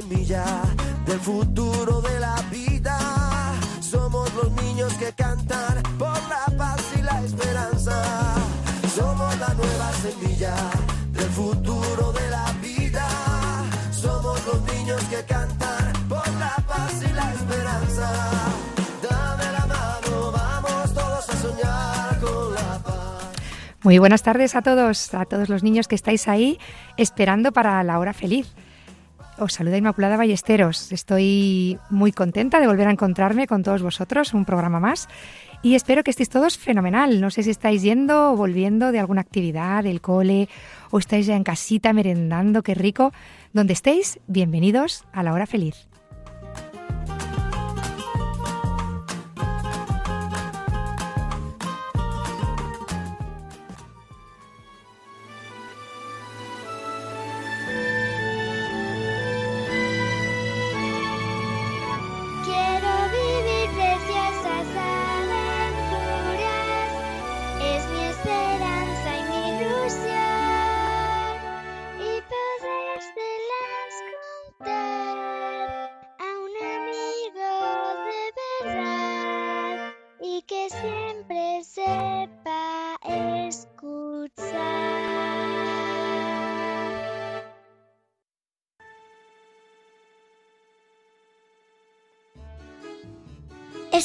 Semilla del futuro de la vida. Somos los niños que cantan por la paz y la esperanza. Somos la nueva semilla del futuro de la vida. Somos los niños que cantan por la paz y la esperanza. Dame la mano, vamos todos a soñar con la paz. Muy buenas tardes a todos, a todos los niños que estáis ahí esperando para la hora feliz. Os saluda Inmaculada Ballesteros. Estoy muy contenta de volver a encontrarme con todos vosotros, un programa más. Y espero que estéis todos fenomenal. No sé si estáis yendo o volviendo de alguna actividad, del cole, o estáis ya en casita merendando, qué rico. Donde estéis, bienvenidos a la hora feliz.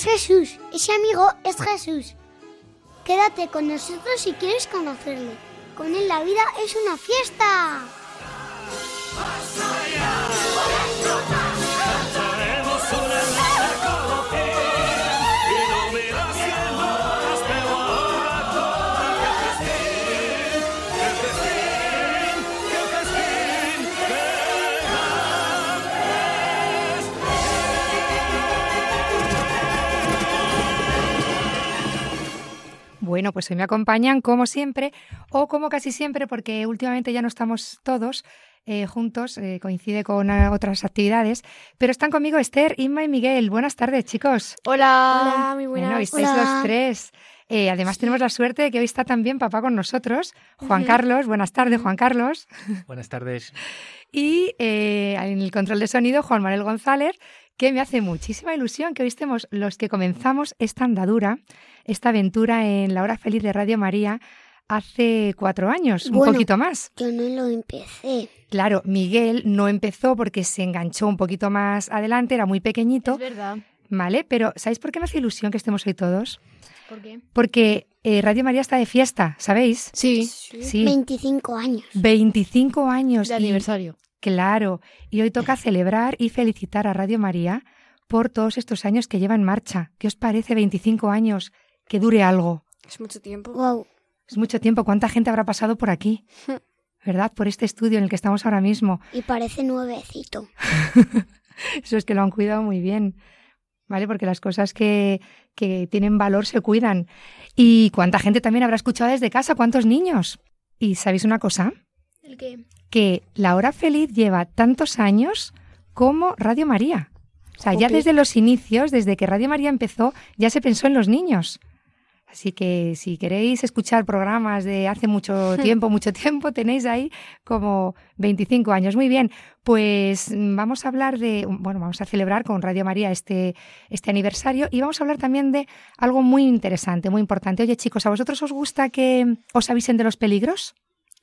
Es Jesús, ese amigo es Jesús. Quédate con nosotros si quieres conocerle. Con él la vida es una fiesta. Bueno, pues hoy me acompañan como siempre o como casi siempre porque últimamente ya no estamos todos eh, juntos, eh, coincide con otras actividades, pero están conmigo Esther, Inma y Miguel. Buenas tardes, chicos. Hola, muy buenas. Bueno, hoy estáis Hola. los tres. Eh, además tenemos la suerte de que hoy está también papá con nosotros, Juan Carlos. Buenas tardes, Juan Carlos. Buenas tardes. Y eh, en el control de sonido, Juan Manuel González, que me hace muchísima ilusión que hoy estemos los que comenzamos esta andadura, esta aventura en la hora feliz de Radio María hace cuatro años, un Bueno. poquito más. Yo no lo empecé. Claro, Miguel no empezó porque se enganchó un poquito más adelante, era muy pequeñito, Es verdad. ¿vale? Pero ¿sabéis por qué me hace ilusión que estemos hoy todos? ¿Por qué? Porque eh, Radio María está de fiesta, ¿sabéis? Sí, Sí, 25 años. 25 años. de y- aniversario. Claro, y hoy toca celebrar y felicitar a Radio María por todos estos años que lleva en marcha. ¿Qué os parece 25 años? Que dure algo. Es mucho tiempo. Wow. Es mucho tiempo. ¿Cuánta gente habrá pasado por aquí? ¿Verdad? Por este estudio en el que estamos ahora mismo. Y parece nuevecito. Eso es que lo han cuidado muy bien. ¿Vale? Porque las cosas que, que tienen valor se cuidan. ¿Y cuánta gente también habrá escuchado desde casa? ¿Cuántos niños? ¿Y sabéis una cosa? ¿El qué? que La Hora Feliz lleva tantos años como Radio María. O sea, ya desde los inicios, desde que Radio María empezó, ya se pensó en los niños. Así que si queréis escuchar programas de hace mucho tiempo, mucho tiempo, tenéis ahí como 25 años. Muy bien, pues vamos a hablar de, bueno, vamos a celebrar con Radio María este, este aniversario y vamos a hablar también de algo muy interesante, muy importante. Oye chicos, ¿a vosotros os gusta que os avisen de los peligros?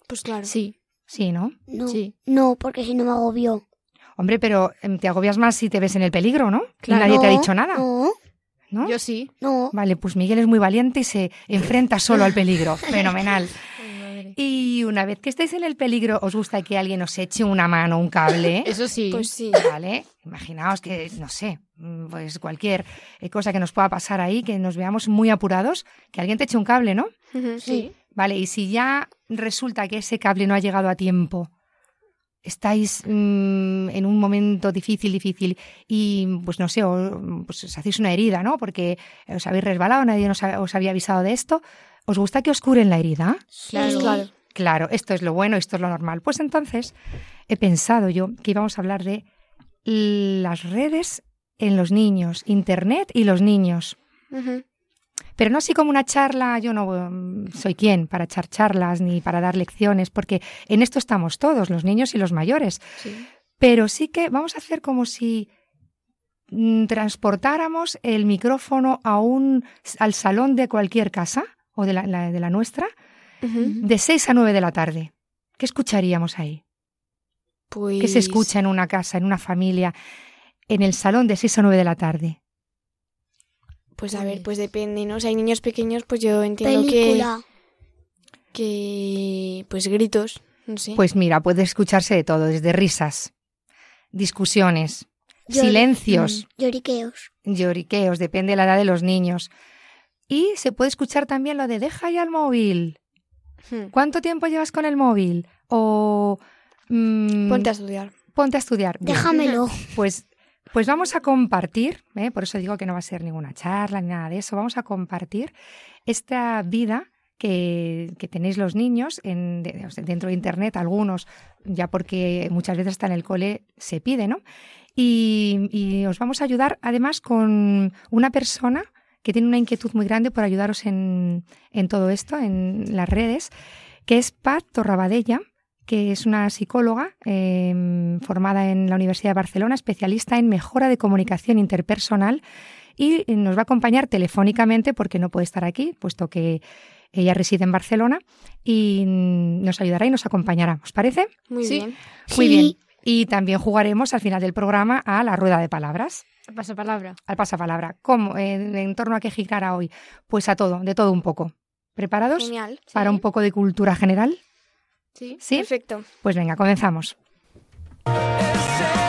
Pues claro. Sí, Sí, ¿no? No, sí. no, porque si no me agobió. Hombre, pero em, te agobias más si te ves en el peligro, ¿no? Y nadie te ha No, dicho nada, No, ¿no? Yo sí. no. Vale, pues Miguel es muy valiente y se enfrenta solo al peligro. Fenomenal. Y una vez que estéis en el peligro, ¿os gusta que alguien os eche una mano, un cable? Eso sí. Pues sí. Vale, imaginaos que, no sé, mm, pues cualquier eh, cosa que nos pueda pasar ahí, que nos veamos muy apurados, que alguien te eche un cable, ¿no? sí. Vale, y si ya resulta que ese cable no ha llegado a tiempo, estáis mm, en un momento difícil, difícil, y pues no sé, o, pues os hacéis una herida, ¿no? Porque os habéis resbalado, nadie ha- os había avisado de esto. ¿Os gusta que os curen la herida? Claro, claro. Claro, esto es lo bueno, esto es lo normal. Pues entonces he pensado yo que íbamos a hablar de las redes en los niños, Internet y los niños. Pero no así como una charla, yo no mm, soy quien para echar charlas ni para dar lecciones, porque en esto estamos todos, los niños y los mayores. Sí. Pero sí que vamos a hacer como si mm, transportáramos el micrófono a un, al salón de cualquier casa o de la, la- de la nuestra de 6 a 9 de la tarde. ¿Qué escucharíamos ahí? Pues... ¿Qué se escucha en una casa, en una familia, en el salón de 6 a 9 de la tarde? Pues a ver, pues depende, ¿no? Si hay niños pequeños, pues yo entiendo que, Película. que... Pues gritos, no sé. Pues mira, puede escucharse de todo, desde risas, discusiones, Llor- silencios, Lloriqueos. lloriqueos, depende de la edad de los niños. Y se puede escuchar también lo de deja ya el móvil. Hmm. ¿Cuánto tiempo llevas con el móvil? O mm, Ponte a estudiar. ponte a estudiar. Bien. Déjamelo. Pues, pues vamos a compartir, ¿eh? por eso digo que no va a ser ninguna charla ni nada de eso, vamos a compartir esta vida que, tenéis los niños en, de- dentro de Internet, algunos, ya porque muchas veces hasta en el cole se pide, ¿no? Y, os vamos a ayudar además con una persona que tiene una inquietud muy grande por ayudaros en, en todo esto, en las redes, que es Pat Torrabadella, que es una psicóloga eh, formada en la Universidad de Barcelona, especialista en mejora de comunicación interpersonal y nos va a acompañar telefónicamente porque no puede estar aquí, puesto que ella reside en Barcelona y nos ayudará y nos acompañará. ¿Os parece? Muy Sí. bien. Muy Sí. bien. Y también jugaremos al final del programa a la rueda de palabras, Pasa palabra. al pasapalabra. ¿Cómo? ¿En, en torno a qué girará hoy? Pues a todo, de todo un poco. ¿Preparados Genial. para sí. un poco de cultura general? Sí. ¿Sí? Perfecto. Pues venga, comenzamos. Es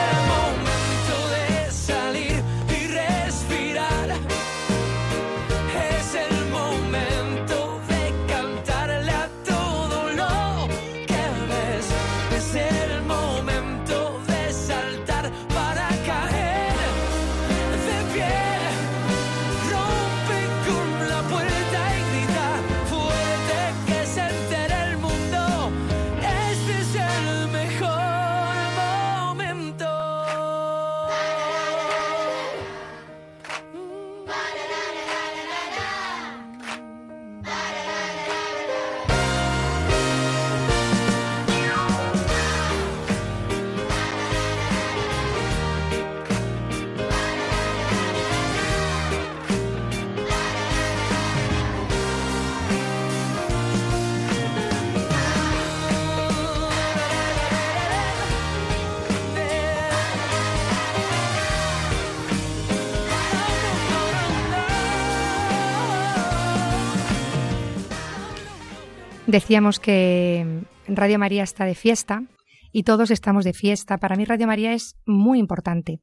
Decíamos que Radio María está de fiesta y todos estamos de fiesta. Para mí Radio María es muy importante.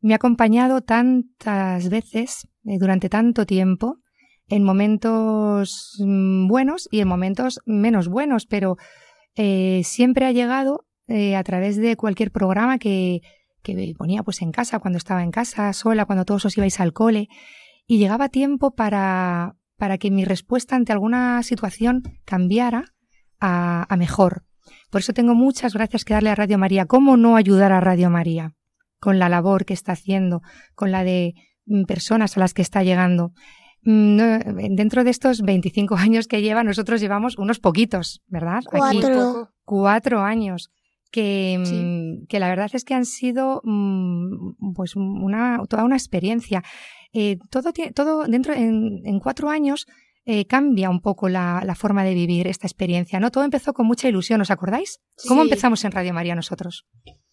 Me ha acompañado tantas veces eh, durante tanto tiempo en momentos mm, buenos y en momentos menos buenos, pero eh, siempre ha llegado eh, a través de cualquier programa que, que ponía pues en casa, cuando estaba en casa, sola, cuando todos os ibais al cole, y llegaba tiempo para, para que mi respuesta ante alguna situación cambiara a, a mejor. Por eso tengo muchas gracias que darle a Radio María. ¿Cómo no ayudar a Radio María con la labor que está haciendo, con la de mm, personas a las que está llegando? Mm, no, dentro de estos 25 años que lleva, nosotros llevamos unos poquitos, ¿verdad? Aquí, Cuatro. cuatro años. Que, mm, Sí. que la verdad es que han sido pues una, toda una experiencia. Eh, todo, todo dentro, en, en cuatro años, eh, cambia un poco la, la forma de vivir esta experiencia, ¿no? Todo empezó con mucha ilusión, ¿os acordáis? ¿Cómo Sí. empezamos en Radio María nosotros?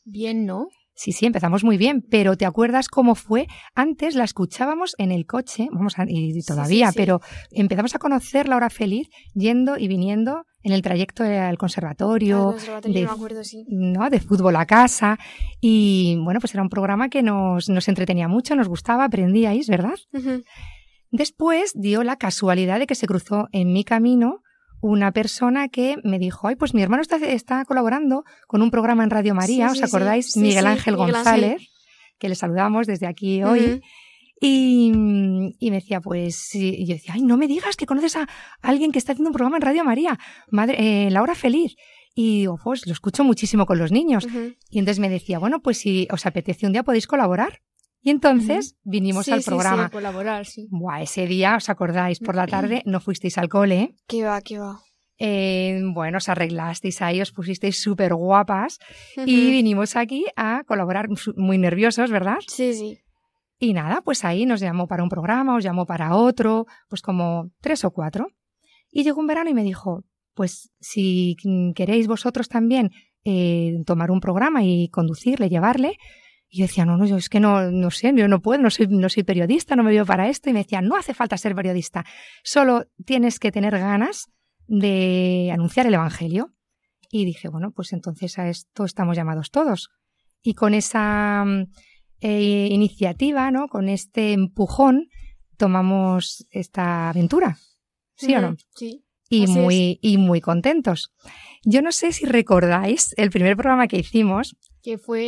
Bien, ¿no? Sí, sí, empezamos muy bien, pero ¿te acuerdas cómo fue? Antes la escuchábamos en el coche, vamos a, y sí, todavía, sí. pero empezamos a conocer la hora feliz yendo y viniendo en el trayecto al conservatorio, conservatorio, de- me acuerdo, sí. ¿no? de fútbol a casa. Y bueno, pues era un programa que nos, nos entretenía mucho, nos gustaba, aprendíais, ¿verdad? Después dio la casualidad de que se cruzó en mi camino una persona que me dijo, ay, pues mi hermano está, está colaborando con un programa en Radio María, Sí, ¿os sí, acordáis? Miguel Ángel Miguel González, Ángel. que le saludamos desde aquí hoy. Ujú. Y, y me decía, pues sí, y yo decía, ay, no me digas que conoces a alguien que está haciendo un programa en Radio María, madre, eh, La Hora Feliz. Y digo, pues lo escucho muchísimo con los niños. Y entonces me decía, bueno, pues si os apetece un día podéis colaborar. Y entonces vinimos Sí, al sí, sí, programa. colaborar, sí. Buah, ese día, ¿os acordáis? Por la tarde no fuisteis al cole. ¿Qué va, qué va? Eh, bueno, os arreglasteis ahí, os pusisteis súper guapas y vinimos aquí a colaborar muy nerviosos, ¿verdad? Sí, sí. Y nada, pues ahí nos llamó para un programa, os llamó para otro, pues como tres o cuatro. Y llegó un verano y me dijo, pues si queréis vosotros también eh, tomar un programa y conducirle, llevarle. Y yo decía, no, no, yo es que no, no sé, yo no puedo, no soy, no soy periodista, no me veo para esto. Y me decía, no hace falta ser periodista, solo tienes que tener ganas de anunciar el Evangelio. Y dije, bueno, pues entonces a esto estamos llamados todos. Y con esa eh, iniciativa, ¿no? Con este empujón, tomamos esta aventura. ¿Sí o no? Sí. Y así muy, y muy contentos. Yo no sé si recordáis el primer programa que hicimos. Que fue...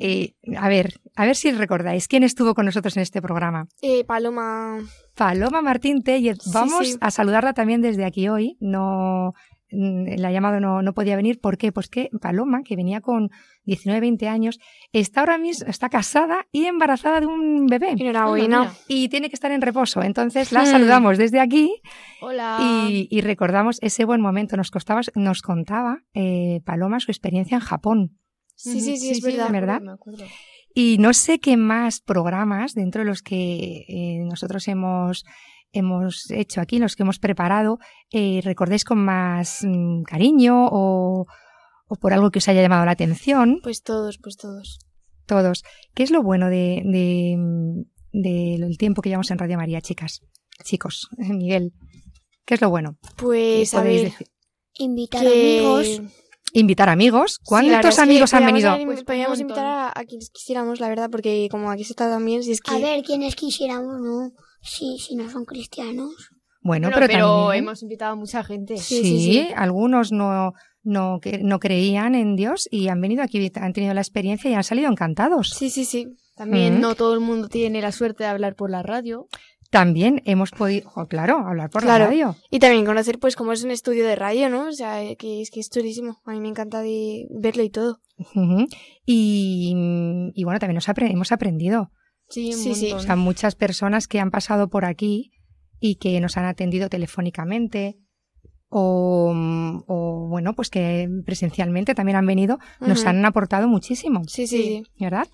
eh, a ver, a ver si recordáis quién estuvo con nosotros en este programa. Eh, Paloma. Paloma Martín Tellez. Vamos sí. a saludarla también desde aquí hoy. No, la llamada no, no podía venir. ¿Por qué? Pues que Paloma, que venía con 19, 20 años, está ahora mismo, está casada y embarazada de un bebé. Enhorabuena. mira. Y tiene que estar en reposo. Entonces la Hmm. saludamos desde aquí Hola. y, y recordamos ese buen momento. Nos, costaba, nos contaba eh, Paloma su experiencia en Japón. Sí, sí, sí, es verdad. ¿verdad? me acuerdo. Y no sé qué más programas dentro de los que eh, nosotros hemos, hemos hecho aquí, los que hemos preparado, eh, recordéis con más mm, cariño o, o por algo que os haya llamado la atención, Pues todos, pues todos. todos. ¿Qué es lo bueno de, de, mm, del tiempo que llevamos en Radio María, chicas? Chicos, Miguel, ¿qué es lo bueno? Pues ¿Qué a ver. decir? Invitar que- amigos. Invitar amigos. ¿Cuántos verdad es que amigos han venido? haber- Pues montón. invitar a, a quienes quisiéramos, la verdad, porque como aquí se está también, si es que... A ver, quienes quisiéramos, ¿no? Sí, si no son cristianos. Bueno, Bueno, pero, también... hemos invitado a mucha gente. Sí, Sí, sí, sí. algunos no, no, que- no creían en Dios y han venido aquí, han tenido la experiencia y han salido encantados. Sí, sí, sí. También Mm. no todo el mundo tiene la suerte de hablar por la radio. También hemos podido, oh, claro, hablar por Claro. la radio. Y también conocer, pues, cómo es un estudio de radio, ¿no? O sea, eh, que es que es chulísimo. A mí me encanta de verlo y todo. Y, y bueno, también nos apre- hemos aprendido. Sí, un Sí. O sea, muchas personas que han pasado por aquí y que nos han atendido telefónicamente o, o, bueno, pues que presencialmente también han venido, nos han aportado muchísimo. Sí, sí. ¿verdad?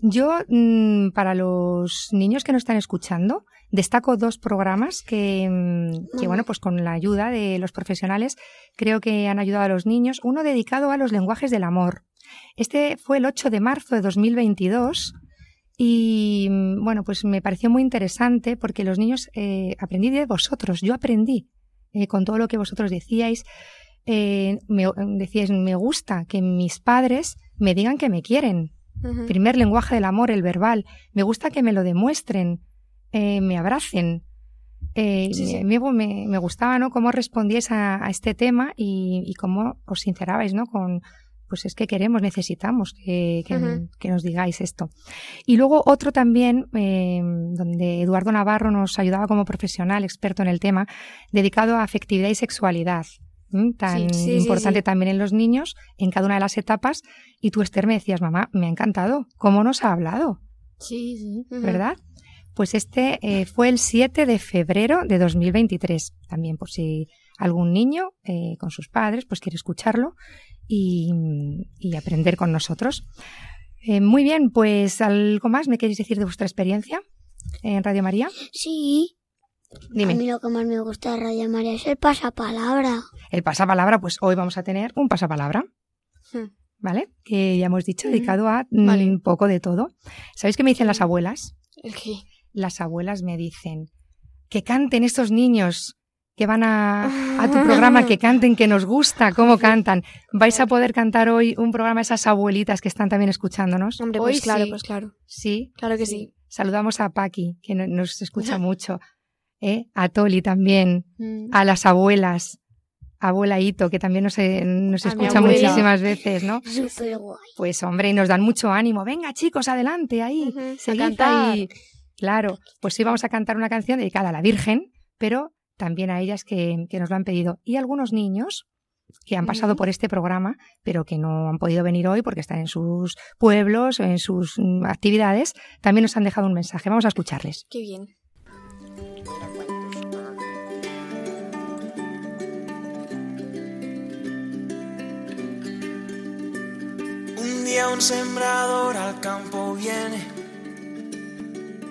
Yo, mm, para los niños que nos están escuchando, destaco dos programas que, mm, que, bueno, pues con la ayuda de los profesionales, creo que han ayudado a los niños. Uno dedicado a los lenguajes del amor. Este fue el 8 de marzo de 2022 y, mm, bueno, pues me pareció muy interesante porque los niños, eh, aprendí de vosotros, yo aprendí eh, con todo lo que vosotros decíais. Eh, me, decíais, me gusta que mis padres me digan que me quieren, primer lenguaje del amor, el verbal. Me gusta que me lo demuestren, eh, me abracen. Sí, sí. Me, me- me gustaba ¿no? cómo respondíais a, a este tema y, y cómo os sincerabais ¿no? con, pues es que queremos, necesitamos que, que- Ujú. que nos digáis esto. Y luego otro también, eh, donde Eduardo Navarro nos ayudaba como profesional, experto en el tema, dedicado a afectividad y sexualidad. Tan Sí, sí, sí, importante sí. también en los niños, en cada una de las etapas. Y tú, Esther, me decías, mamá, me ha encantado. ¿Cómo nos ha hablado? Sí, sí. ¿Verdad? Pues este eh, fue el 7 de febrero de 2023. También por si algún niño eh, con sus padres pues quiere escucharlo y, y aprender con nosotros. Eh, muy bien, pues algo más me queréis decir de vuestra experiencia en Radio María. Sí. A mí Dime, lo que más me gusta de Radio María es el pasapalabra. el pasapalabra, pues hoy vamos a tener un pasapalabra. Hmm. ¿Vale? Que ya hemos dicho, Ujú. dedicado a mm, Vale. un poco de todo. ¿Sabéis qué me dicen las abuelas? Las abuelas me dicen que canten estos niños que van a, a tu programa, que canten, que nos gusta cómo cantan. ¿Vais a poder cantar hoy un programa a esas abuelitas que están también escuchándonos? Hombre, Hoy pues claro, sí. pues claro. Sí. Claro que sí. Saludamos a Paqui, que no- nos escucha mucho. ¿eh? A Toli también. Mm. A las abuelas. abuela Ito, que también nos, eh, nos escucha muchísimas veces, ¿no? Guay. Pues hombre, y nos dan mucho ánimo. Venga, chicos, adelante, ahí. Ujú, seguid a cantar. ahí. Claro, pues sí vamos a cantar una canción dedicada a la Virgen, pero también a ellas que, que nos lo han pedido. Y algunos niños que han pasado por este programa, pero que no han podido venir hoy porque están en sus pueblos o en sus mm, actividades, también nos han dejado un mensaje. Vamos a escucharles. Qué bien. Un día un sembrador al campo viene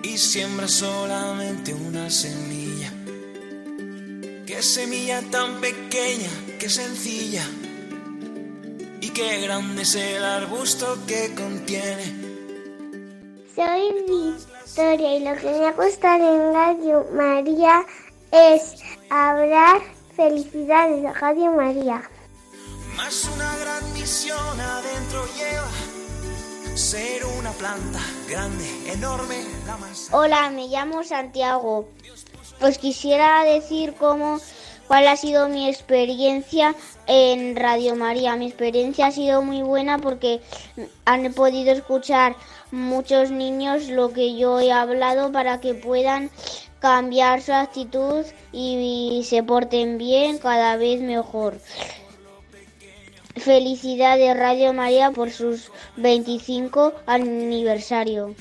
y siembra solamente una semilla. Qué semilla tan pequeña, qué sencilla. Y qué grande es el arbusto que contiene. Soy Victoria y lo que me ha gustado en Radio María es hablar felicidades de Radio María. Más una gran misión adentro lleva. Ser una planta grande, enorme, la más. Hola, me llamo Santiago. Os quisiera decir cómo, cuál ha sido mi experiencia en Radio María. Mi experiencia ha sido muy buena porque han podido escuchar muchos niños lo que yo he hablado para que puedan cambiar su actitud y, se porten bien cada vez mejor. Felicidades Radio María por sus 25 aniversario.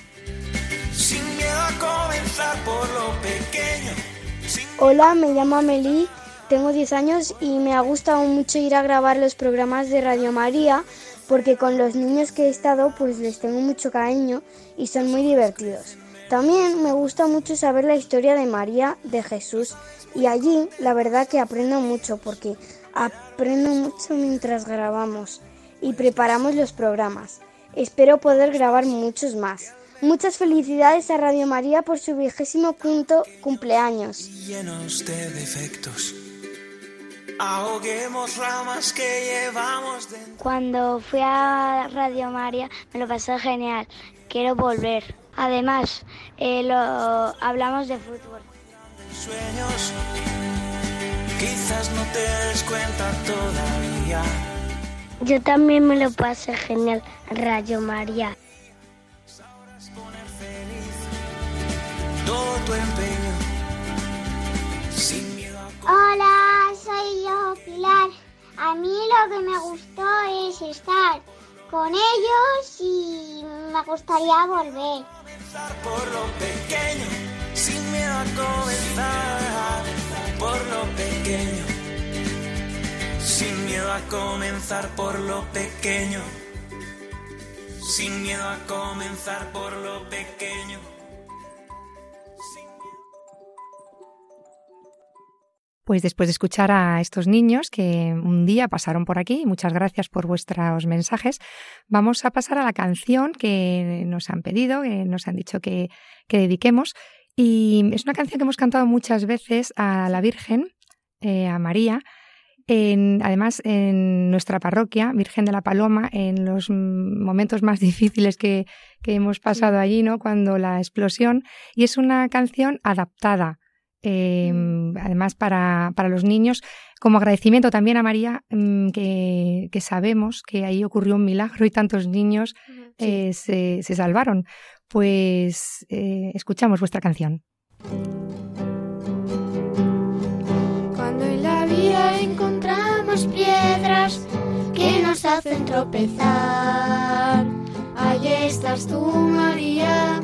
Hola, me llamo Amelie, tengo 10 años y me ha gustado mucho ir a grabar los programas de Radio María porque con los niños que he estado pues les tengo mucho cariño y son muy divertidos. También me gusta mucho saber la historia de María, de Jesús y allí la verdad que aprendo mucho porque aprendo mucho mientras grabamos y preparamos los programas. Espero poder grabar muchos más. Muchas felicidades a Radio María por su vigésimo quinto cumpleaños. llenos de defectos. Ahoguemos ramas que llevamos dentro. Cuando fui a Radio María me lo pasé genial. Quiero volver. Además, eh, lo, hablamos de fútbol. sueños. Quizás no te des cuenta todavía. Yo también me lo pasé genial. Radio María. Todo tu empeño. Sin miedo a Hola, soy yo, Pilar. A mí lo que me gustó es estar con ellos y me gustaría volver. por lo pequeño. Sin miedo a comenzar por lo pequeño. Sin miedo a comenzar por lo pequeño. Sin miedo a comenzar por lo pequeño. Pues después de escuchar a estos niños que un día pasaron por aquí, muchas gracias por vuestros mensajes, vamos a pasar a la canción que nos han pedido, que nos han dicho que, que dediquemos. Y es una canción que hemos cantado muchas veces a la Virgen, eh, a María, en, además en nuestra parroquia, Virgen de la Paloma, en los momentos más difíciles que, que hemos pasado allí, ¿no? Cuando la explosión. Y es una canción adaptada eh, además para, para, los niños, como agradecimiento también a María, mm, que, que, sabemos que ahí ocurrió un milagro y tantos niños sí. eh, se, se, salvaron. Pues eh, escuchamos vuestra canción. Cuando en la vida encontramos piedras que nos hacen tropezar, ahí estás tú, María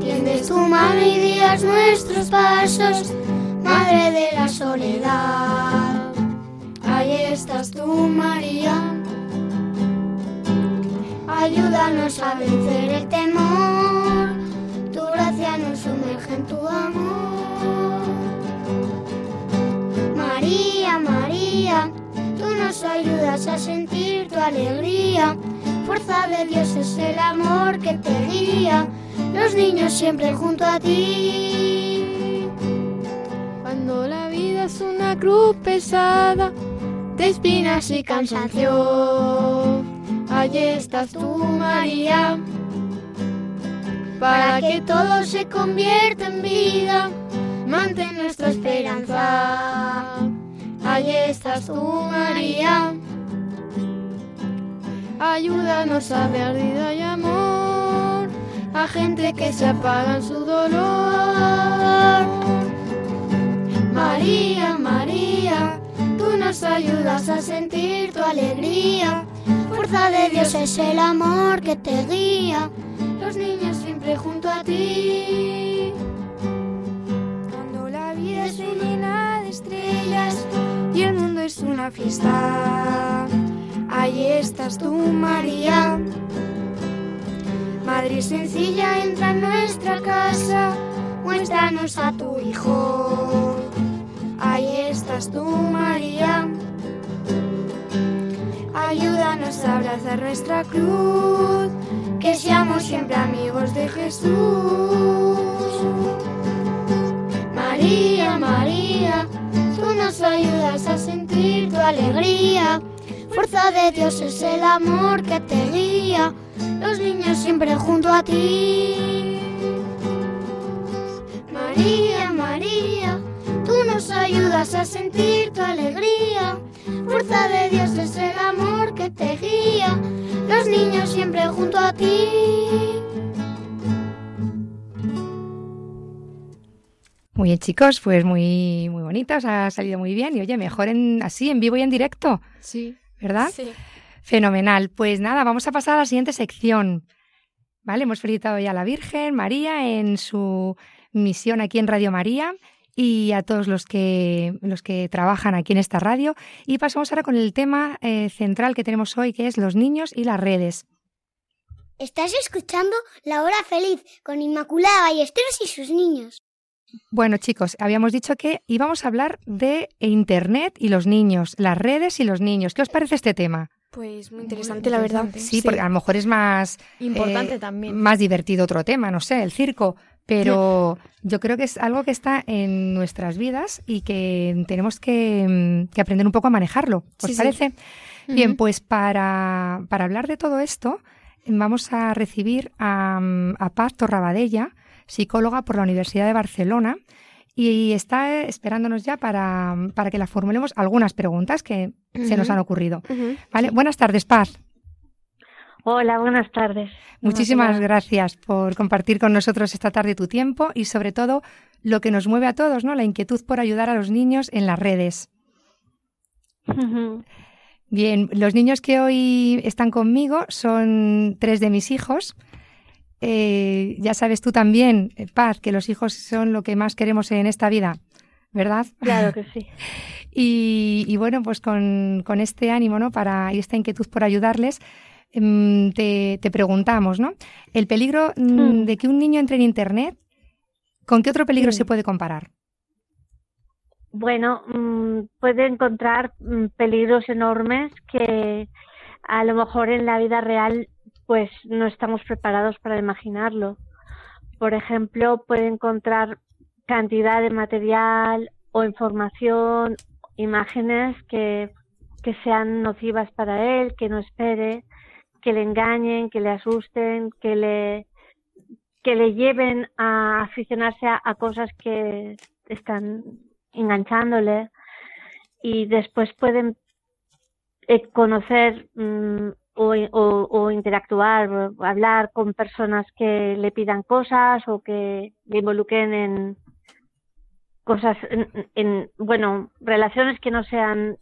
Tiendes tu mano y guías nuestros pasos, Madre de la soledad. Ahí estás tú, María. Ayúdanos a vencer el temor. Tu gracia nos sumerge en tu amor. María, María, tú nos ayudas a sentir tu alegría. Fuerza de Dios es el amor que te guía los niños siempre junto a ti. Cuando la vida es una cruz pesada, de espinas y cansancio, allí estás tú, María, para que todo se convierta en vida. Mantén nuestra esperanza. Allí estás tú, María. Ayúdanos a ver vida y amor a gente que se apaga en su dolor. María, María, tú nos ayudas a sentir tu alegría. Fuerza de Dios es el amor que te guía. Los niños siempre junto a ti. Cuando la vida es llena de estrellas y el mundo es una fiesta, allí estás tú, María. Madre sencilla, entra en nuestra casa, muéstranos a tu Hijo. Ahí estás tú, María. Ayúdanos a abrazar nuestra cruz, que seamos siempre amigos de Jesús. María, María, tú nos ayudas a sentir tu alegría. Fuerza de Dios es el amor que te guía. Los niños siempre junto a ti. María, María, tú nos ayudas a sentir tu alegría. Fuerza de Dios es el amor que te guía. Los niños siempre junto a ti. Muy bien, chicos, pues muy, muy bonita, os ha salido muy bien. Y oye, mejor en, así, en vivo y en directo, Sí. ¿verdad? Sí. Fenomenal. Pues nada, vamos a pasar a la siguiente sección. ¿Vale? Hemos felicitado ya a la Virgen María en su misión aquí en Radio María y a todos los que, los que trabajan aquí en esta radio. Y pasamos ahora con el tema eh, central que tenemos hoy, que es los niños y las redes. Estás escuchando La Hora Feliz con Inmaculada Ballesteros y sus niños. Bueno, chicos, habíamos dicho que íbamos a hablar de Internet y los niños, las redes y los niños. ¿Qué os parece este tema? Pues muy interesante, la verdad. Sí, porque a lo mejor es más Importante eh, también. más divertido otro tema, no sé, el circo, pero yo creo que es algo que está en nuestras vidas y que tenemos que, mm, que aprender un poco a manejarlo. ¿Os Sí, sí. parece? Bien, pues para, para hablar de todo esto, vamos a recibir a, mm, a Paz Torrabadella, psicóloga por la Universidad de Barcelona, y está esperándonos ya para, para que la formulemos algunas preguntas que se nos han ocurrido. ¿Vale? Buenas tardes, Paz. Hola, buenas tardes. Muchísimas Buenas gracias por compartir con nosotros esta tarde tu tiempo y sobre todo lo que nos mueve a todos, ¿no? La inquietud por ayudar a los niños en las redes. Bien, los niños que hoy están conmigo son tres de mis hijos. Eh, ya sabes tú también, eh, Paz, que los hijos son lo que más queremos en esta vida, ¿verdad? Claro que sí. Y, y bueno, pues con, con este ánimo, ¿no? Para y esta inquietud por ayudarles, em, te, te preguntamos, ¿no? El peligro mm, de que un niño entre en Internet, ¿con qué otro peligro Sí. se puede comparar? Bueno, mm, puede encontrar mm, peligros enormes que a lo mejor en la vida real pues no estamos preparados para imaginarlo. Por ejemplo, puede encontrar cantidad de material o información, imágenes que, que sean nocivas para él, que no espere, que le engañen, que le asusten, que le, que le lleven a aficionarse a, cosas que están enganchándole y después pueden eh, conocer mm, o, o- o interactuar, o hablar con personas que le pidan cosas o que le involucren en cosas, en, en, bueno, relaciones que no sean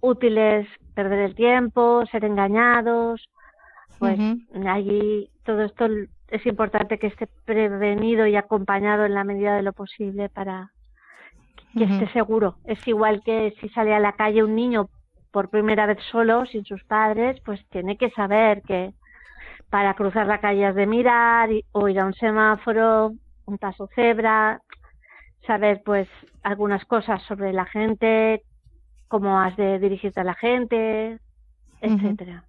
útiles, perder el tiempo, ser engañados, pues allí todo esto es importante que esté prevenido y acompañado en la medida de lo posible para que esté seguro. Es igual que si sale a la calle un niño por primera vez solo, sin sus padres, pues tiene que saber que para cruzar la calle has de mirar o ir a un semáforo, un paso cebra, saber pues algunas cosas sobre la gente, cómo has de dirigirte a la gente, etcétera.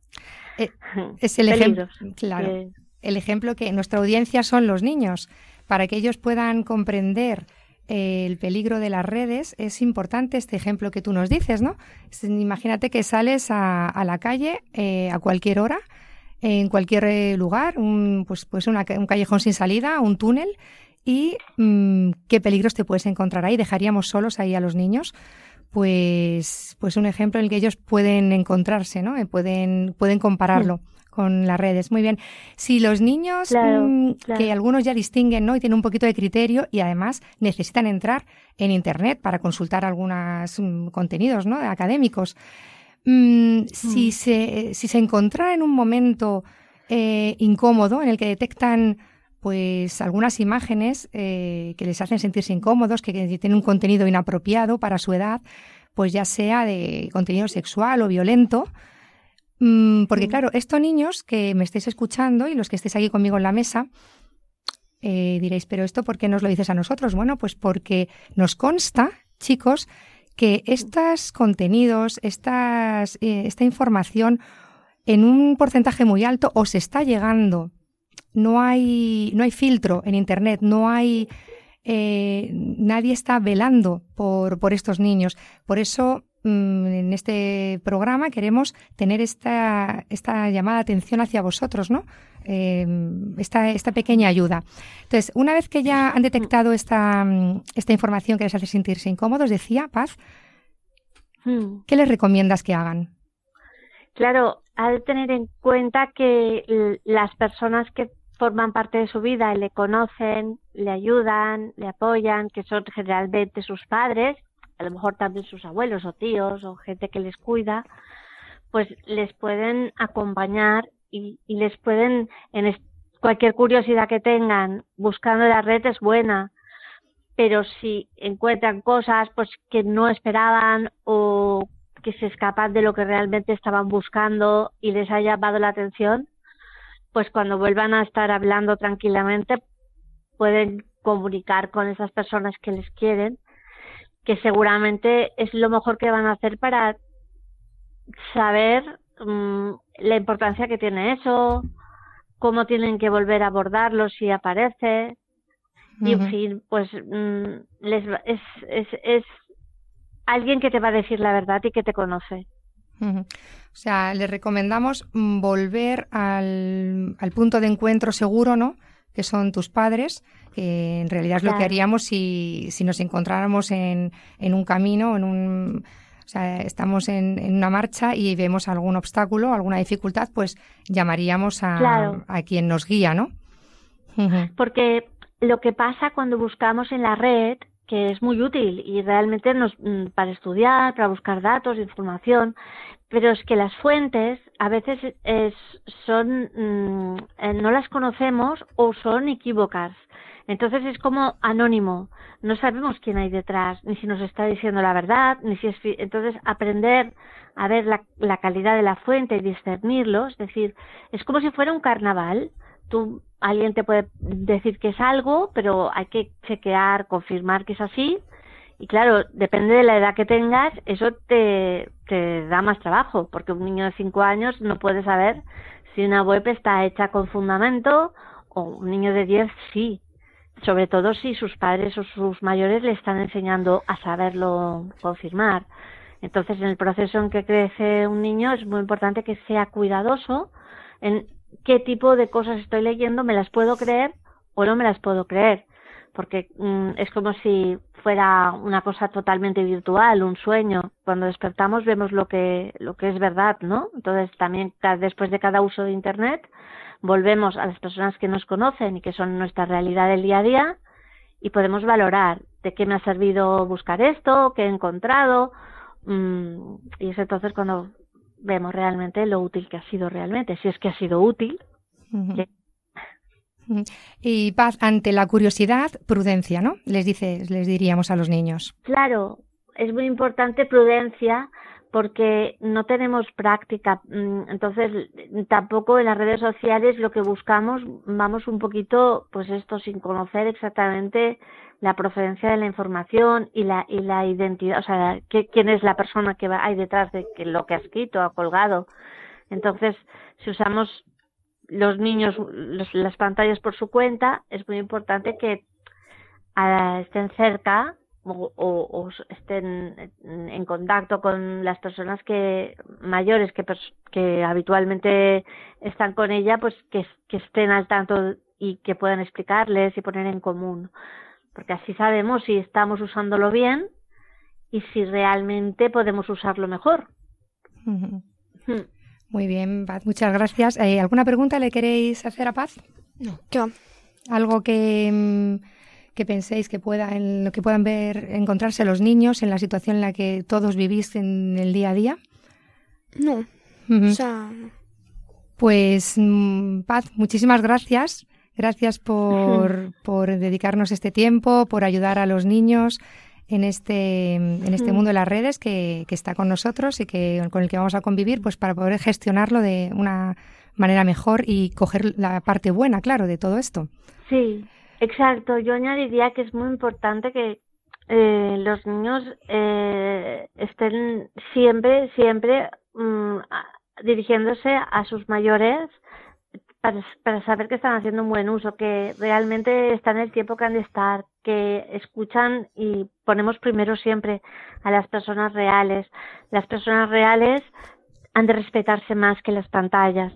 Eh, Es el ejemplo, claro, que- el ejemplo que nuestra audiencia son los niños. Para que ellos puedan comprender el peligro de las redes, es importante este ejemplo que tú nos dices, ¿no? Imagínate que sales a, a la calle eh, a cualquier hora, en cualquier eh, lugar, un, pues, pues una un callejón sin salida, un túnel, y mm, qué peligros te puedes encontrar ahí. ¿Dejaríamos solos ahí a los niños? pues, pues un ejemplo en el que ellos pueden encontrarse, ¿no? Eh, pueden, pueden compararlo. Con las redes. Muy bien. Si los niños, Claro, mm, claro. que algunos ya distinguen, ¿no? Y tienen un poquito de criterio y además necesitan entrar en Internet para consultar algunos contenidos, ¿no? Académicos. Mm, si, se, si se encontrara en un momento eh, incómodo en el que detectan pues algunas imágenes eh, que les hacen sentirse incómodos, que, que tienen un contenido inapropiado para su edad, pues ya sea de contenido sexual o violento, Mm, porque claro, estos niños que me estáis escuchando y los que estéis aquí conmigo en la mesa, eh, diréis, pero esto ¿por qué nos lo dices a nosotros? Bueno, pues porque nos consta, chicos, que estos contenidos, estas, eh, esta información en un porcentaje muy alto os está llegando. No hay, no hay filtro en Internet, no hay... eh, nadie está velando por, por estos niños. Por eso mm, en este programa queremos tener esta, esta llamada de atención hacia vosotros, ¿no? Eh, esta, esta pequeña ayuda. Entonces, una vez que ya han detectado esta, mm, esta información que les hace sentirse incómodos, decía Paz, Hmm. ¿qué les recomiendas que hagan? Claro, ha de tener en cuenta que las personas que forman parte de su vida y le conocen, le ayudan, le apoyan, que son generalmente sus padres, a lo mejor también sus abuelos o tíos o gente que les cuida, pues les pueden acompañar y, y les pueden, en cualquier curiosidad que tengan, buscando la red es buena, pero si encuentran cosas pues que no esperaban o que se escapan de lo que realmente estaban buscando y les ha llamado la atención, pues cuando vuelvan a estar hablando tranquilamente pueden comunicar con esas personas que les quieren, que seguramente es lo mejor que van a hacer para saber mm, la importancia que tiene eso, cómo tienen que volver a abordarlo si aparece, y en fin, pues mm, les va- es, es, es alguien que te va a decir la verdad y que te conoce. O sea, les recomendamos mm, volver al, al punto de encuentro seguro, ¿no? Que son tus padres, que en realidad es lo que haríamos si, si nos encontráramos en, en un camino, en un, o sea, estamos en, en una marcha y vemos algún obstáculo, alguna dificultad, pues llamaríamos a, Claro. a quien nos guía, ¿no? Porque lo que pasa cuando buscamos en la red, que es muy útil y realmente nos, mm, para estudiar, para buscar datos, información, pero es que las fuentes a veces es- son mm, eh, no las conocemos o son equívocas. Entonces es como anónimo. No sabemos quién hay detrás, ni si nos está diciendo la verdad, ni si es. Entonces aprender a ver la, la calidad de la fuente y discernirlo, es decir, es como si fuera un carnaval. Tú, alguien te puede decir que es algo, pero hay que chequear, confirmar que es así. Y claro, depende de la edad que tengas, eso te, da más trabajo, porque un niño de 5 años no puede saber si una web está hecha con fundamento o un niño de 10 sí. Sobre todo si sus padres o sus mayores le están enseñando a saberlo confirmar. Entonces, en el proceso en que crece un niño es muy importante que sea cuidadoso en qué tipo de cosas estoy leyendo, me las puedo creer o no me las puedo creer. Porque mm, es como si fuera una cosa totalmente virtual, un sueño. Cuando despertamos vemos lo que, lo que es verdad, ¿no? Entonces, también después de cada uso de Internet, volvemos a las personas que nos conocen y que son nuestra realidad del día a día y podemos valorar de qué me ha servido buscar esto, qué he encontrado, mm, y es entonces cuando vemos realmente lo útil que ha sido realmente, si es que ha sido útil. Ujú. Y Paz, ante la curiosidad, prudencia, ¿no? Les dices, les diríamos a los niños. Claro, es muy importante prudencia porque no tenemos práctica, mm, entonces tampoco en las redes sociales lo que buscamos vamos un poquito, pues esto sin conocer exactamente la procedencia de la información y la y la identidad, o sea, quién es la persona que va, hay detrás de que lo que ha escrito, ha colgado. Entonces, si usamos los niños los- las pantallas por su cuenta, es muy importante que ah, estén cerca o, o- o s- estén en, contacto con las personas que mayores que, habitualmente están con ella, pues que, es- que estén al tanto y que puedan explicarles y poner en común, porque así sabemos si estamos usándolo bien y si realmente podemos usarlo mejor. Hmm. Muy bien, Paz, muchas gracias. Eh, ¿Alguna pregunta le queréis hacer a Paz? No, ¿qué va? Algo que, mm, que penséis que pueda, en lo que puedan ver, encontrarse los niños en la situación en la que todos vivís en el día a día. No, o sea, Pues, mm, Paz, muchísimas gracias. Gracias por, por dedicarnos este tiempo, por ayudar a los niños en este, en este Ujú. mundo de las redes que, que está con nosotros y que, con el que vamos a convivir, pues para poder gestionarlo de una manera mejor y coger la parte buena, claro, de todo esto. Sí, exacto. Yo añadiría que es muy importante que eh, los niños eh, estén siempre, siempre mm, dirigiéndose a sus mayores para, para saber que están haciendo un buen uso, que realmente están el tiempo que han de estar, que escuchan y ponemos primero siempre a las personas reales. Las personas reales han de respetarse más que las pantallas.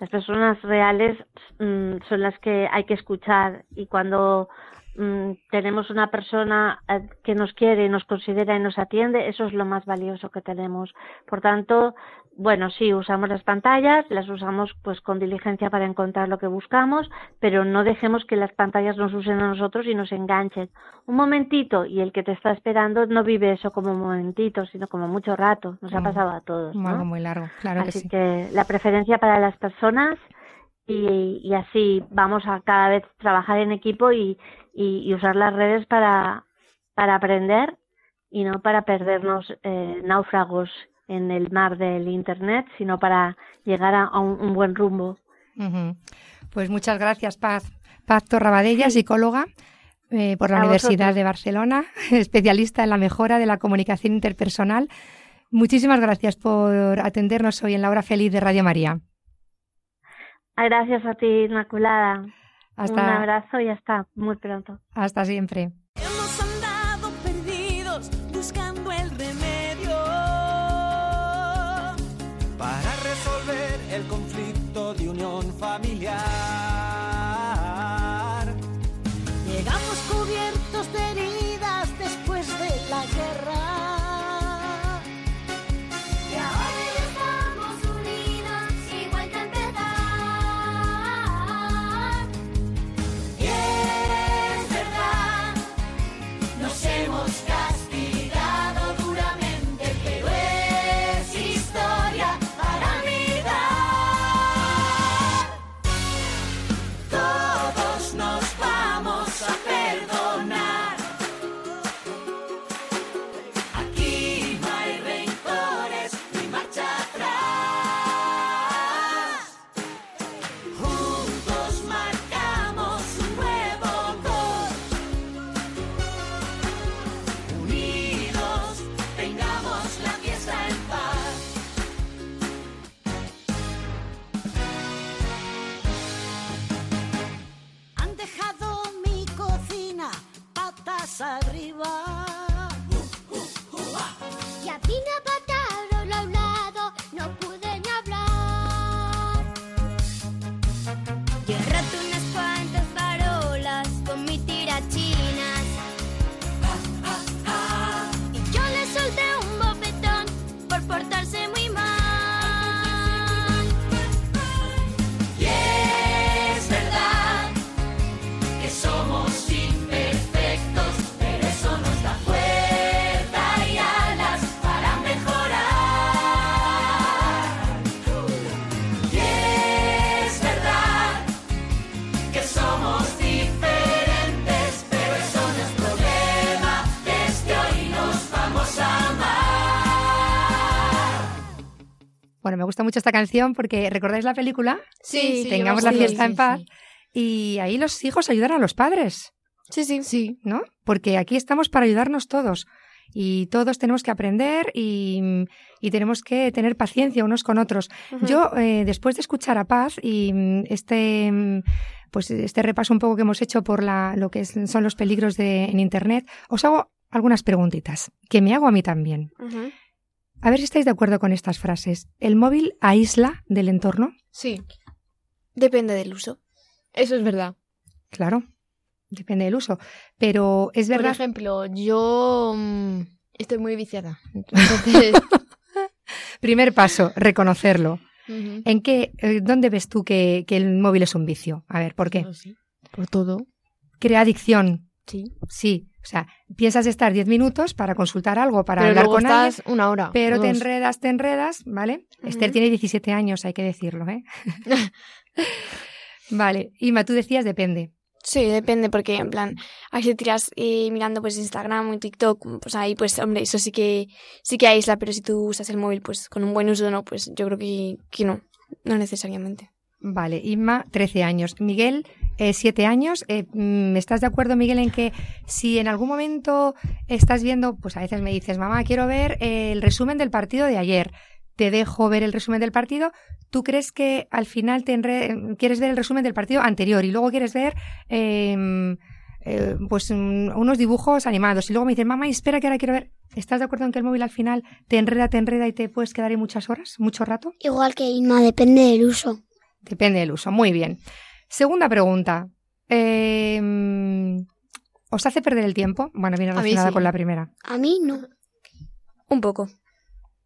Las personas reales mm, son las que hay que escuchar y cuando mm, tenemos una persona eh, que nos quiere, nos considera y nos atiende, eso es lo más valioso que tenemos. Por tanto, bueno, sí, usamos las pantallas, las usamos pues con diligencia para encontrar lo que buscamos, pero no dejemos que las pantallas nos usen a nosotros y nos enganchen. Un momentito y el que te está esperando no vive eso como un momentito, sino como mucho rato. Nos ha Mm. pasado a todos. ¿no? Algo muy largo, claro que así sí. que la preferencia para las personas y, y así vamos a cada vez trabajar en equipo y, y, y usar las redes para, para aprender y no para perdernos eh, náufragos en el mar del Internet, sino para llegar a, a un, un buen rumbo. Ujú. Pues muchas gracias, Paz. Paz Torrabadella, psicóloga eh, por la A Universidad vosotros. de Barcelona, especialista en la mejora de la comunicación interpersonal. Muchísimas gracias por atendernos hoy en la hora feliz de Radio María. Gracias a ti, Inmaculada. Hasta- Un abrazo y hasta muy pronto. Hasta siempre. Hemos andado perdidos buscando el el gusta mucho esta canción porque ¿recordáis la película? Sí, sí, Tengamos la fiesta en sí, paz. Y ahí los hijos ayudan a los padres. Sí, sí. Sí. ¿no? Porque aquí estamos para ayudarnos todos y todos tenemos que aprender y, y tenemos que tener paciencia unos con otros. Yo, eh, después de escuchar a Paz y mm, este, mm, pues este repaso un poco que hemos hecho por la, lo que son los peligros de, en Internet, os hago algunas preguntitas que me hago a mí también. Ujú. A ver si estáis de acuerdo con estas frases. ¿El móvil aísla del entorno? Sí, Depende del uso. eso es verdad. Claro, depende del uso. Pero es Por verdad. ejemplo, yo mm, Estoy muy viciada. Entonces, Primer paso, reconocerlo. ¿En qué, eh, dónde ves tú que, que el móvil es un vicio? A ver, ¿por qué? por todo. Crea adicción. Sí. Sí. O sea, piensas estar 10 minutos para consultar algo, para Pero hablar luego con estás alguien. una hora. Pero te enredas, te enredas, ¿vale? Esther tiene 17 años, hay que decirlo, ¿eh? vale. Ima, tú decías depende. Sí, depende, porque en plan, ahí si tiras eh, mirando pues Instagram o TikTok, pues ahí pues hombre, eso sí que sí que aísla, pero si tú usas el móvil pues con un buen uso no, pues yo creo que, que no, no necesariamente. Vale, Inma, 13 años. Miguel, eh, 7 años. Eh, mm, ¿Estás de acuerdo, Miguel, en que si en algún momento estás viendo, pues a veces me dices, mamá, quiero ver eh, el resumen del partido de ayer, te dejo ver el resumen del partido, ¿tú crees que al final te enre- quieres ver el resumen del partido anterior y luego quieres ver eh, eh, pues mm, unos dibujos animados y luego me dices, mamá, espera que ahora quiero ver... ¿Estás de acuerdo en que el móvil al final te enreda, te enreda y te puedes quedar ahí muchas horas, mucho rato? Igual que Inma, depende del uso. Depende del uso. Muy bien. Segunda pregunta. Eh, ¿Os hace perder el tiempo? Bueno, viene relacionada sí. con la primera. A mí no. Un poco.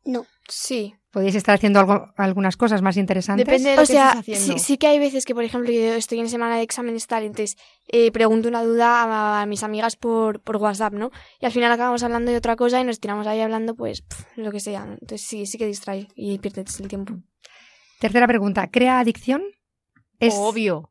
No. Sí. Podéis estar haciendo algo, algunas cosas más interesantes. o sea, sí, sí que hay veces que, por ejemplo, yo estoy en semana de exámenes tal, entonces eh, pregunto una duda a, a mis amigas por, por WhatsApp, ¿no? Y al final acabamos hablando de otra cosa y nos tiramos ahí hablando, pues, lo que sea. Entonces sí, sí que distrae y pierdes el tiempo. Tercera pregunta. ¿Crea adicción? Es, Obvio.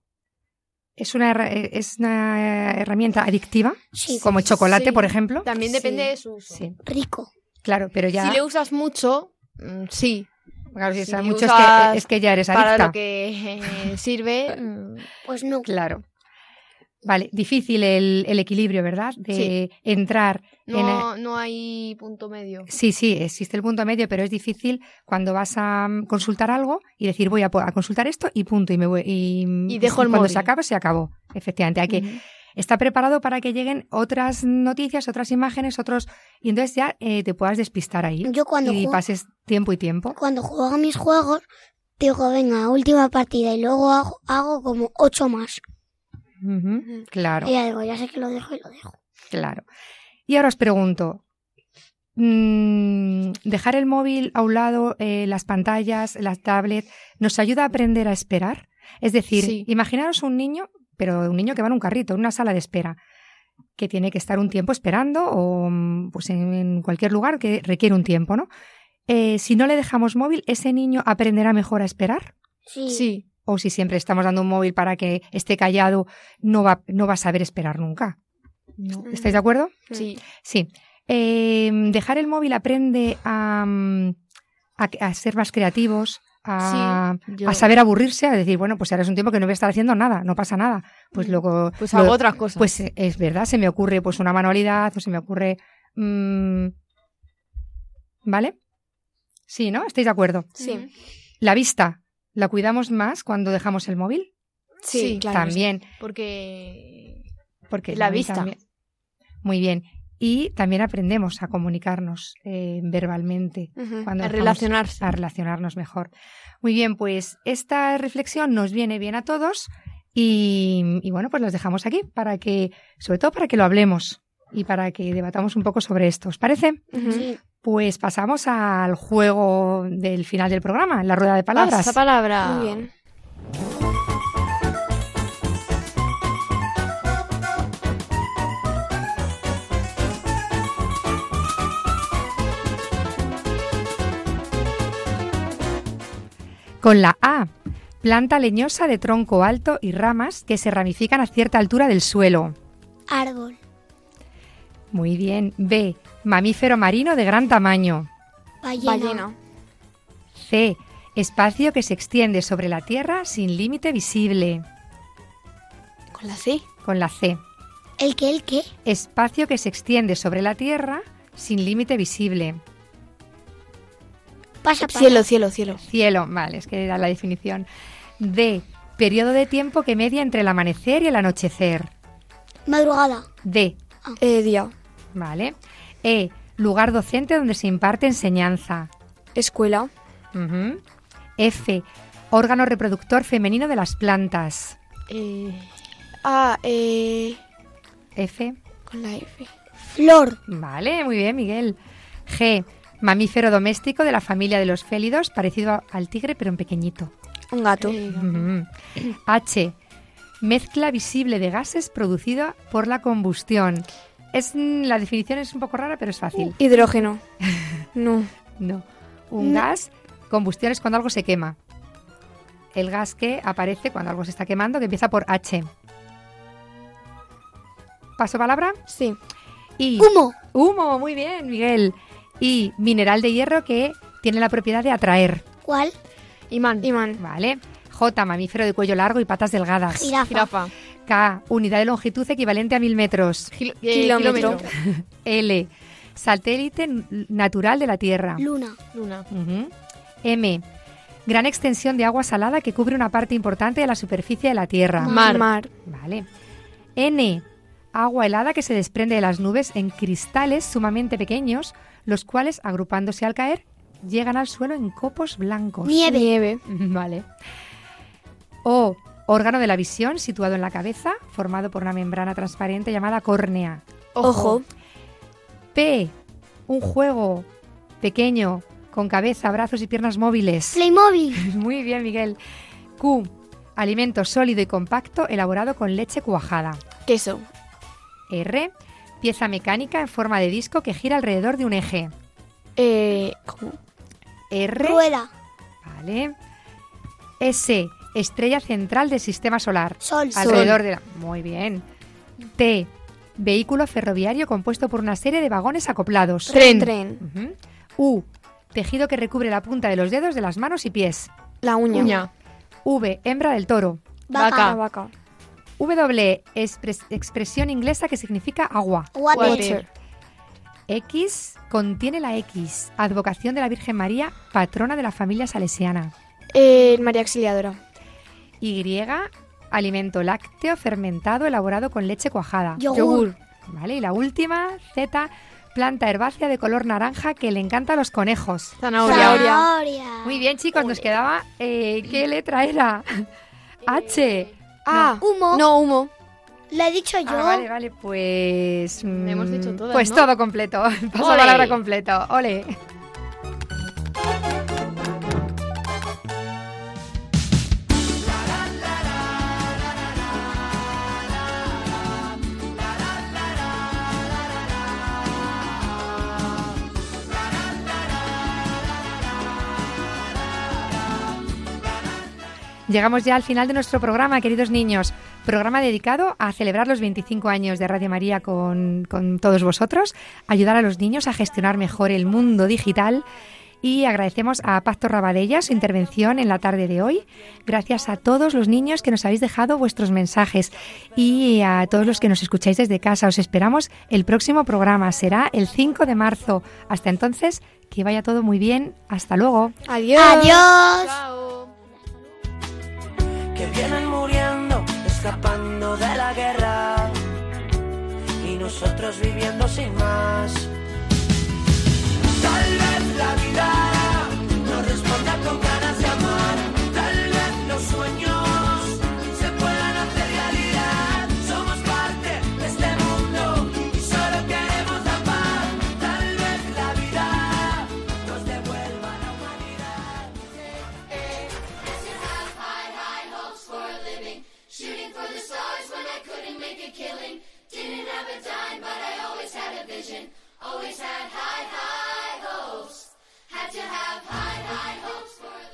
¿Es una, eh, es una herramienta adictiva? Sí. Como el chocolate, Sí. por ejemplo. También depende Sí. de su uso. Sí. Rico. Claro, pero ya... Si le usas mucho, mm, sí. Claro, si si mucho es que, es que ya eres Para adicta. lo que eh, sirve, mm, Pues no. Claro. Vale, difícil el, el equilibrio, ¿verdad? De entrar no, no hay punto medio. Sí, sí, existe el punto medio, pero es difícil cuando vas a mm, consultar algo y decir voy a, consultar esto y punto y me voy y, Y dejo el cuando móvil. se acaba se acabó. Efectivamente, hay que estar preparado para que lleguen otras noticias, otras imágenes, otros y entonces ya eh, te puedas despistar ahí Yo cuando y juego, pases tiempo y tiempo. cuando juego a mis juegos, digo, venga, última partida y luego hago, hago como ocho más. Claro. Y ya digo, ya sé que lo dejo y lo dejo. Claro. Y ahora os pregunto, mm, ¿dejar el móvil a un lado, eh, las pantallas, las tablets, nos ayuda a aprender a esperar? Es decir, Sí. imaginaros un niño, pero un niño que va en un carrito, en una sala de espera, que tiene que estar un tiempo esperando o mm, pues en, en cualquier lugar que requiere un tiempo, ¿no? Eh, si no le dejamos móvil, ¿ese niño aprenderá mejor a esperar? Sí. Sí. O si siempre estamos dando un móvil para que esté callado, no va, no va a saber esperar nunca. No. ¿Estáis de acuerdo? Sí. Sí. Eh, dejar el móvil aprende a, mm, a, a ser más creativos, a, Sí, a saber aburrirse, a decir, bueno, pues ahora es un tiempo que no voy a estar haciendo nada, no pasa nada. Pues luego... Pues lo- hago otras cosas. Pues eh, es verdad, se me ocurre pues una manualidad o se me ocurre... mm, ¿Vale? Sí, ¿no? ¿Estáis de acuerdo? Sí. La vista, ¿la cuidamos más cuando dejamos el móvil? Sí, claro. También, Porque porque La móvil vista. también- Muy bien. Y también aprendemos a comunicarnos eh, verbalmente. Cuando a relacionarse. a relacionarnos mejor. Muy bien, pues esta reflexión nos viene bien a todos y, y bueno, pues las dejamos aquí para que, sobre todo para que lo hablemos y para que debatamos un poco sobre esto. ¿Os parece? Sí. Pues pasamos al juego del final del programa, la rueda de palabras. Pasa palabra. Muy bien. Con la A, planta leñosa de tronco alto y ramas que se ramifican a cierta altura del suelo. Árbol. Muy bien. B, mamífero marino de gran tamaño. Ballena. Ballena. C, espacio que se extiende sobre la Tierra sin límite visible. Con la C. Con la C. ¿El qué? ¿El qué? Espacio que se extiende sobre la Tierra sin límite visible. Pasa, pasa. Cielo, cielo, cielo. Cielo, vale, es que era la definición. D, periodo de tiempo que media entre el amanecer y el anochecer. Madrugada. D, Eh, día. vale. E, lugar docente donde se imparte enseñanza. Escuela. F, órgano reproductor femenino de las plantas. Eh, Ah, eh. F, Con la F. Flor. Vale, muy bien, Miguel. G. Mamífero doméstico de la familia de los félidos, parecido al tigre pero en pequeñito. Un gato. H. Mezcla visible de gases producida por la combustión. Es, la definición es un poco rara, pero es fácil. Hidrógeno. No. No. Un No. gas, combustión es cuando algo se quema. El gas que aparece cuando algo se está quemando, que empieza por H. ¿Paso palabra? Sí. Y Humo. Humo, muy bien, Miguel. Y mineral de hierro que tiene la propiedad de atraer. ¿Cuál? Imán. Imán. Vale. J, mamífero de cuello largo y patas delgadas. Jirafa. Jirafa. K, unidad de longitud equivalente a mil metros. Gil- eh, Kilómetro. L, satélite natural de la Tierra. Luna. Luna. M, gran extensión de agua salada que cubre una parte importante de la superficie de la Tierra. Mar. Mar. Vale. N, agua helada que se desprende de las nubes en cristales sumamente pequeños, los cuales, agrupándose al caer, llegan al suelo en copos blancos. Nieve. Nieve. Vale. O, órgano de la visión situado en la cabeza, formado por una membrana transparente llamada córnea. Ojo. P, un juego pequeño con cabeza, brazos y piernas móviles. Playmobil. Muy bien, Miguel. Q, alimento sólido y compacto elaborado con leche cuajada. Queso. R, pieza mecánica en forma de disco que gira alrededor de un eje. Eh, ¿Cómo? R, Rueda. vale. S, estrella central del sistema solar. Sol. Alrededor de la... Muy bien. T, vehículo ferroviario compuesto por una serie de vagones acoplados. Tren. Tren. U, tejido que recubre la punta de los dedos de las manos y pies. La uña. Uña. V, hembra del toro. Vaca. Vaca. W, expres- expresión inglesa que significa agua. Water. Water. X, contiene la X, advocación de la Virgen María, patrona de la familia salesiana. Eh, María Auxiliadora. Y, alimento lácteo fermentado elaborado con leche cuajada. Yogur. Vale, y la última, Z, planta herbácea de color naranja que le encanta a los conejos. Zanahoria. Zanahoria. Muy bien, chicos, nos quedaba. eh, ¿Qué letra era? H. Ah. Humo. No, humo. La he dicho yo. Ah, vale, vale, pues. mm, Hemos dicho todas, Pues ¿no? todo completo. Paso palabra completo. Ole. Llegamos ya al final de nuestro programa, queridos niños. Programa dedicado a celebrar los 25 años de Radio María con, con todos vosotros, ayudar a los niños a gestionar mejor el mundo digital y agradecemos a Pacto Rabadella su intervención en la tarde de hoy. Gracias a todos los niños que nos habéis dejado vuestros mensajes y a todos los que nos escucháis desde casa. Os esperamos el próximo programa. Será el 5 de marzo. Hasta entonces, que vaya todo muy bien. Hasta luego. Adiós. Adiós. Chao. Nosotros viviendo sin más.